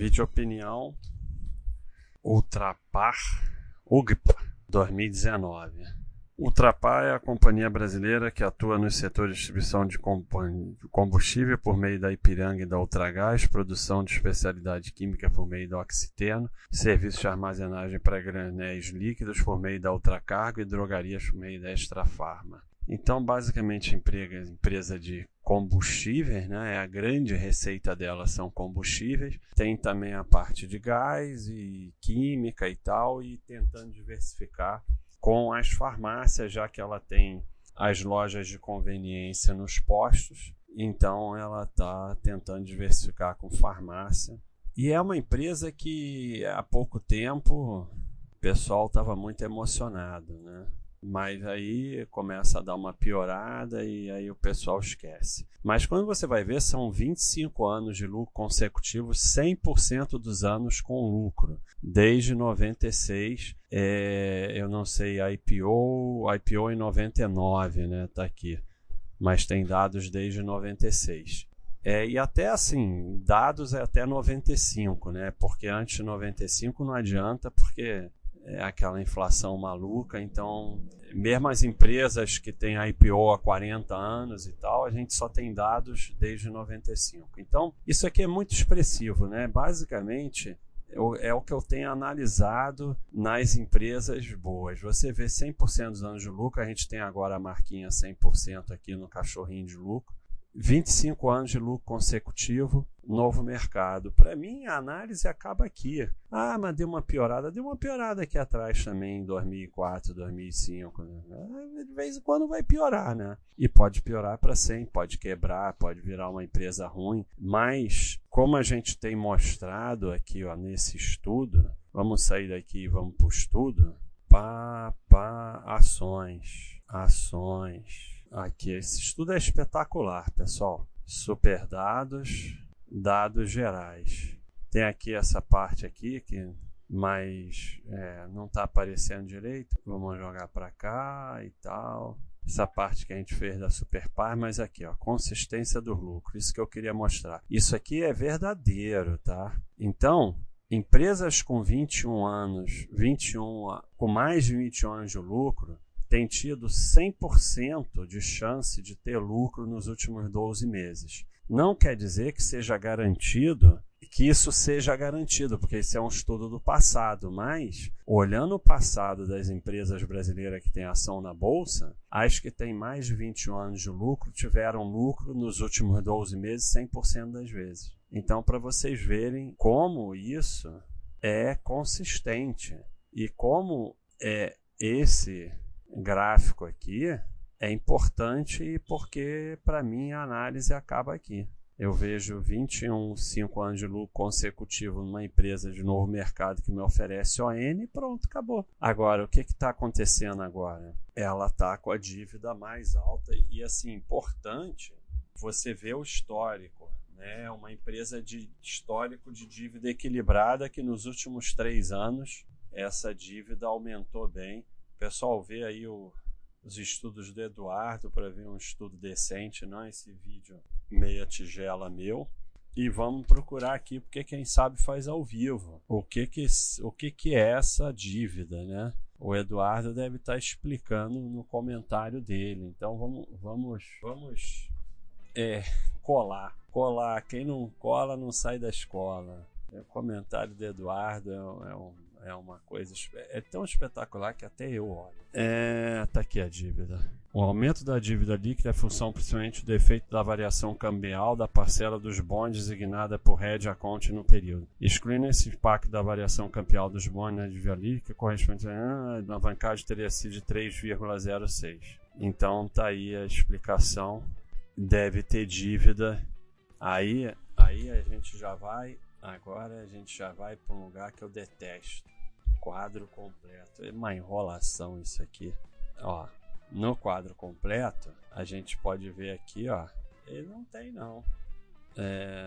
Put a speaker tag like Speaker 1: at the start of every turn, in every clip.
Speaker 1: Vídeo opinião Ultrapar UGPA 2019. Ultrapar é a companhia brasileira que atua no setor de distribuição de combustível por meio da Ipiranga e da Ultragás, produção de especialidade química por meio da Oxiteno, serviço de armazenagem para granéis líquidos por meio da Ultracargo e drogarias por meio da Extrafarma. Então, basicamente, emprega empresa de combustíveis, né? A grande receita dela são combustíveis. Tem também a parte de gás e química e tal, e tentando diversificar com as farmácias, já que ela tem as lojas de conveniência nos postos. Então, ela está tentando diversificar com farmácia. E é uma empresa que há pouco tempo o pessoal estava muito emocionado, né? Mas aí começa a dar uma piorada e aí o pessoal esquece. Mas quando você vai ver, são 25 anos de lucro consecutivo, 100% dos anos com lucro. Desde 96, é, eu não sei, IPO, IPO em 99, né? Tá aqui. Mas tem dados desde 96. É, e até assim, dados é até 95, né? Porque antes de 95 não adianta, porque é aquela inflação maluca. Então, mesmo as empresas que têm IPO há 40 anos e tal, a gente só tem dados desde 95. Então, isso aqui é muito expressivo, né? Basicamente, é o que eu tenho analisado nas empresas boas. Você vê 100% dos anos de lucro, a gente tem agora a marquinha 100% aqui no cachorrinho de lucro. 25 anos de lucro consecutivo, novo mercado. Para mim, a análise acaba aqui. Ah, mas deu uma piorada. Deu uma piorada aqui atrás também, em 2004, 2005. Né? Ah, de vez em quando vai piorar, né? E pode piorar para sempre, pode quebrar, pode virar uma empresa ruim. Mas, como a gente tem mostrado aqui ó, nesse estudo, vamos sair daqui e vamos para o estudo. Pá, pá, ações, ações Aqui, esse estudo é espetacular, pessoal. Super dados, dados gerais. Tem aqui essa parte aqui que mas é, não está aparecendo direito. Vamos jogar para cá e tal. Essa parte que a gente fez da Superpar, mas aqui, ó, consistência do lucro. Isso que eu queria mostrar. Isso aqui é verdadeiro, tá? Então, empresas com 21 anos, 21, com mais de 21 anos de lucro, tem tido 100% de chance de ter lucro nos últimos 12 meses. Não quer dizer que seja garantido que isso seja garantido, porque esse é um estudo do passado, mas olhando o passado das empresas brasileiras que têm ação na bolsa, as que têm mais de 21 anos de lucro tiveram lucro nos últimos 12 meses 100% das vezes. Então, para vocês verem como isso é consistente e como é esse gráfico aqui é importante porque, para mim, a análise acaba aqui. Eu vejo 21, 5 anos de lucro consecutivo numa empresa de novo mercado que me oferece ON e pronto, acabou. Agora, o que está acontecendo agora? Ela está com a dívida mais alta e, assim, importante você ver o histórico. Né? Uma empresa de histórico de dívida equilibrada que nos últimos três anos essa dívida aumentou bem pessoal vê aí o, os estudos do Eduardo para ver um estudo decente, não esse vídeo meia tigela meu. E vamos procurar aqui porque quem sabe faz ao vivo. O que que, o que, que é essa dívida, né? O Eduardo deve estar tá explicando no comentário dele. Então vamos, vamos, vamos é, colar. Colar. Quem não cola não sai da escola. O comentário do Eduardo é, é um é uma coisa é tão espetacular que até eu olho. É, tá aqui a dívida. O aumento da dívida líquida é função principalmente do efeito da variação cambial da parcela dos bons designada por hedge account no período. Excluindo esse impacto da variação cambial dos bons na dívida líquida, correspondente a ah, alavancagem teria sido de 3,06. Então tá aí a explicação. Deve ter dívida. Aí, aí a gente já vai Agora a gente já vai para um lugar que eu detesto. Quadro completo. É uma enrolação isso aqui. Ó, no quadro completo, a gente pode ver aqui, ó. Ele não tem não. É,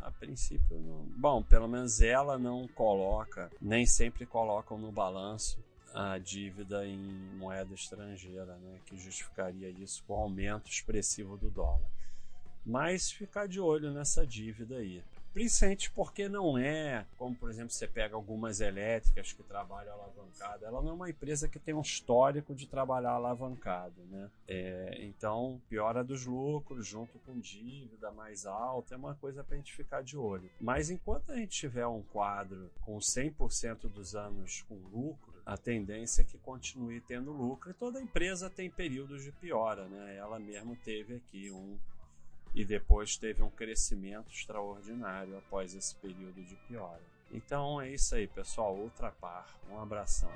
Speaker 1: a princípio não. Bom, pelo menos ela não coloca, nem sempre colocam no balanço a dívida em moeda estrangeira, né, que justificaria isso com o aumento expressivo do dólar. Mas ficar de olho nessa dívida aí. Principalmente porque não é, como por exemplo, você pega algumas elétricas que trabalham alavancada, ela não é uma empresa que tem um histórico de trabalhar alavancado, né? É, então, piora dos lucros junto com dívida mais alta é uma coisa para a gente ficar de olho. Mas enquanto a gente tiver um quadro com 100% dos anos com lucro, a tendência é que continue tendo lucro e toda empresa tem períodos de piora, né? Ela mesmo teve aqui um e depois teve um crescimento extraordinário após esse período de piora. Então é isso aí, pessoal. Ultrapar. Um abração.